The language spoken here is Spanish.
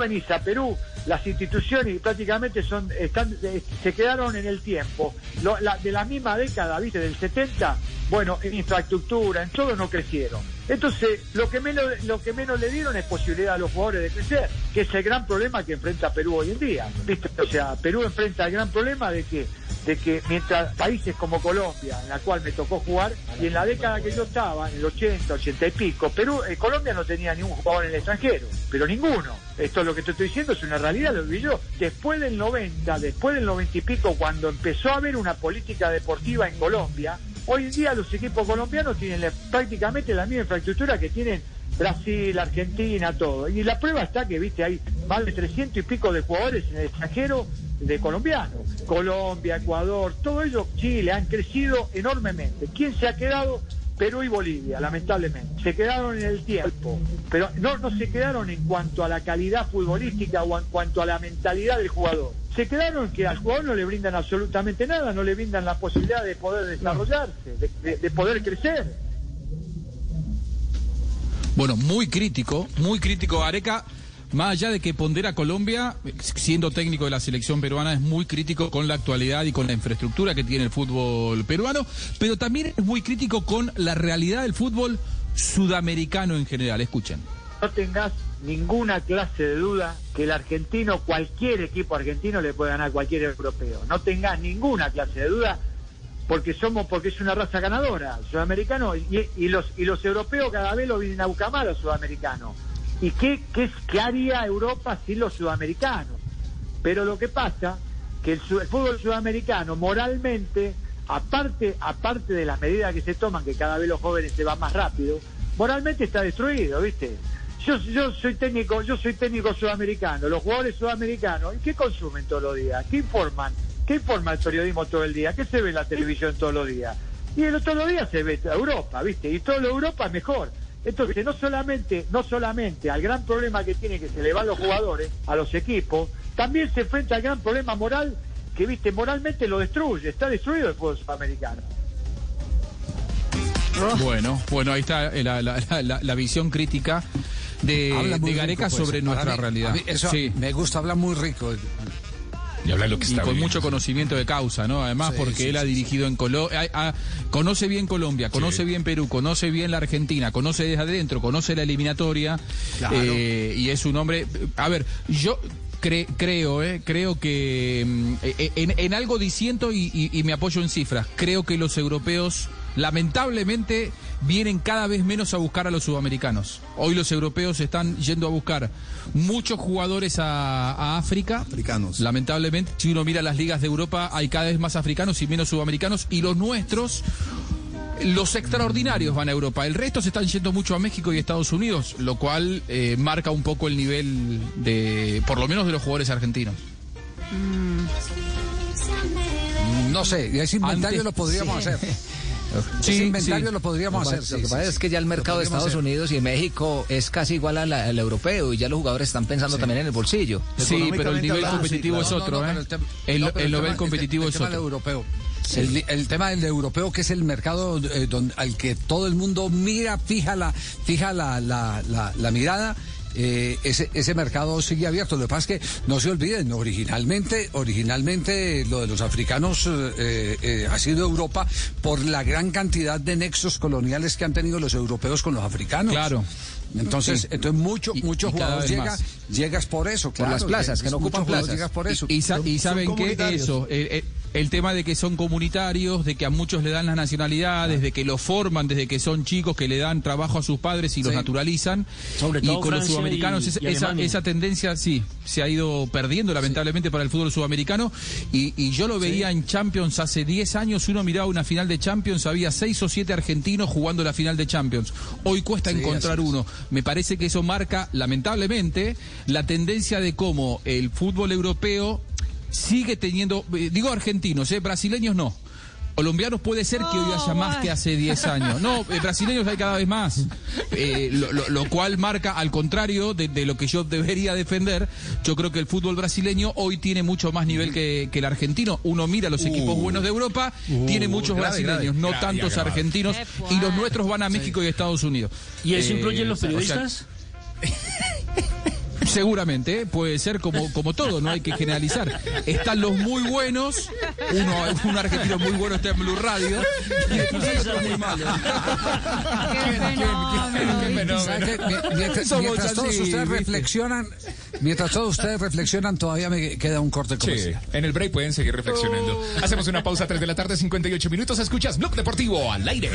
venís a Perú, las instituciones prácticamente son están eh, se quedaron en el tiempo. de la misma década, ¿viste? Del 70, bueno, en infraestructura, en todo no crecieron. Entonces, lo que menos lo que menos le dieron es posibilidad a los jugadores de crecer, que es el gran problema que enfrenta Perú hoy en día. ¿Viste? O sea, Perú enfrenta el gran problema de que de que mientras países como Colombia, en la cual me tocó jugar, y en la década que yo estaba, en el 80, 80 y pico, Perú, eh, Colombia no tenía ningún jugador en el extranjero, pero ninguno. Esto es lo que te estoy diciendo, es una realidad, lo vi yo. Después del 90, después del 90 y pico, cuando empezó a haber una política deportiva en Colombia, hoy en día los equipos colombianos tienen prácticamente la misma infraestructura que tienen Brasil, Argentina, todo. Y la prueba está que, viste, hay más de 300 y pico de jugadores en el extranjero de colombianos. Colombia, Ecuador, todo ello, Chile, han crecido enormemente. ¿Quién se ha quedado? Perú y Bolivia, lamentablemente. Se quedaron en el tiempo, pero no, no se quedaron en cuanto a la calidad futbolística o en cuanto a la mentalidad del jugador. Se quedaron que al jugador no le brindan absolutamente nada, no le brindan la posibilidad de poder desarrollarse, de poder crecer. Bueno, muy crítico, muy crítico Areca más allá de que pondera Colombia, siendo técnico de la selección peruana, es muy crítico con la actualidad y con la infraestructura que tiene el fútbol peruano, pero también es muy crítico con la realidad del fútbol sudamericano en general. Escuchen. No tengas ninguna clase de duda que el argentino, cualquier equipo argentino le puede ganar a cualquier europeo. No tengas ninguna clase de duda porque somos porque es una raza ganadora, sudamericano y, los y los europeos cada vez lo vienen a buscar más los sudamericanos. ¿Y qué, qué, qué haría Europa sin los sudamericanos? Pero lo que pasa que el, fútbol sudamericano moralmente, aparte, aparte de las medidas que se toman, que cada vez los jóvenes se van más rápido, moralmente está destruido, ¿viste? Yo, yo soy técnico, yo soy técnico sudamericano, los jugadores sudamericanos, ¿qué consumen todos los días? ¿Qué informan? ¿Qué informa el periodismo todo el día? ¿Qué se ve en la televisión todos los días? Y el todos los días se ve Europa, ¿viste? Y toda Europa es mejor. Entonces, no solamente, no solamente al gran problema que tiene que se le van los jugadores a los equipos, también se enfrenta al gran problema moral que, viste, moralmente lo destruye, está destruido el fútbol sudamericano. Bueno, bueno, ahí está la, la, visión crítica de, de Gareca pues. sobre nuestra realidad. sí. Me gusta hablar muy rico. Y, con mucho conocimiento de causa, ¿no? Además, porque él ha dirigido en Colombia, conoce bien Colombia, conoce bien Perú, conoce bien la Argentina, conoce desde adentro, conoce la eliminatoria. Eh, y es un hombre. A ver, yo creo, eh, creo que mm, eh, en, algo disiento y, me apoyo en cifras. Creo que los europeos, lamentablemente, vienen cada vez menos a buscar a los sudamericanos. Hoy los europeos están yendo a buscar muchos jugadores a, África. Africanos. Lamentablemente, si uno mira las ligas de Europa, hay cada vez más africanos y menos sudamericanos. Y los nuestros los extraordinarios van a Europa. El resto se están yendo mucho a México y Estados Unidos, lo cual eh, marca un poco el nivel de, por lo menos, de los jugadores argentinos. Mm. No sé, ese inventario lo podríamos hacer. Sí, ese inventario lo podríamos hacer. Lo que pasa es que ya el mercado de Estados Unidos y México es casi igual al, europeo y ya los jugadores están pensando también en el bolsillo. Sí, pero el nivel competitivo es otro. El nivel competitivo es otro. europeo. El, tema del europeo, que es el mercado eh, al que todo el mundo mira, fija la, fija la, la, la, mirada. Eh, ese, ese mercado sigue abierto. Lo que pasa es que no se olviden, originalmente, originalmente lo de los africanos eh, ha sido Europa por la gran cantidad de nexos coloniales que han tenido los europeos con los africanos. Claro. Entonces, entonces mucho, muchos jugadores llegas por eso, por las plazas, que no ocupan plazas. Llegas por eso. Y, y, saben que eso, el tema de que son comunitarios, de que a muchos le dan las nacionalidades, de que los forman desde que son chicos, que le dan trabajo a sus padres y los naturalizan. Sobre todo y con los sudamericanos esa, esa, tendencia sí se ha ido perdiendo lamentablemente para el fútbol sudamericano. Y, yo lo veía en Champions hace 10 años, uno miraba una final de Champions, había 6 o 7 argentinos jugando la final de Champions. Hoy cuesta encontrar uno. Me parece que eso marca lamentablemente la tendencia de cómo el fútbol europeo sigue teniendo, eh, digo argentinos, eh, brasileños no. Colombianos puede ser que hoy haya más que hace 10 años. No, eh, brasileños hay cada vez más. lo, cual marca, al contrario de, lo que yo debería defender, yo creo que el fútbol brasileño hoy tiene mucho más nivel que, el argentino. Uno mira los equipos uh. buenos de Europa, uh, tiene muchos brasileños, no tantos argentinos, y los nuestros van a México y Estados Unidos. ¿Y eso influye en los periodistas? Seguramente, ¿eh? puede ser como, como todo, no hay que generalizar. Están los muy buenos, uno, un argentino muy bueno está en Blue Radio, y después hay otros muy malos. Mientras todos ustedes reflexionan, mientras todos ustedes reflexionan, todavía me queda un corte comercial. Sí, en el break pueden seguir reflexionando. Hacemos una pausa, 3 de la tarde, 58 minutos. Escuchas Blog Deportivo al aire.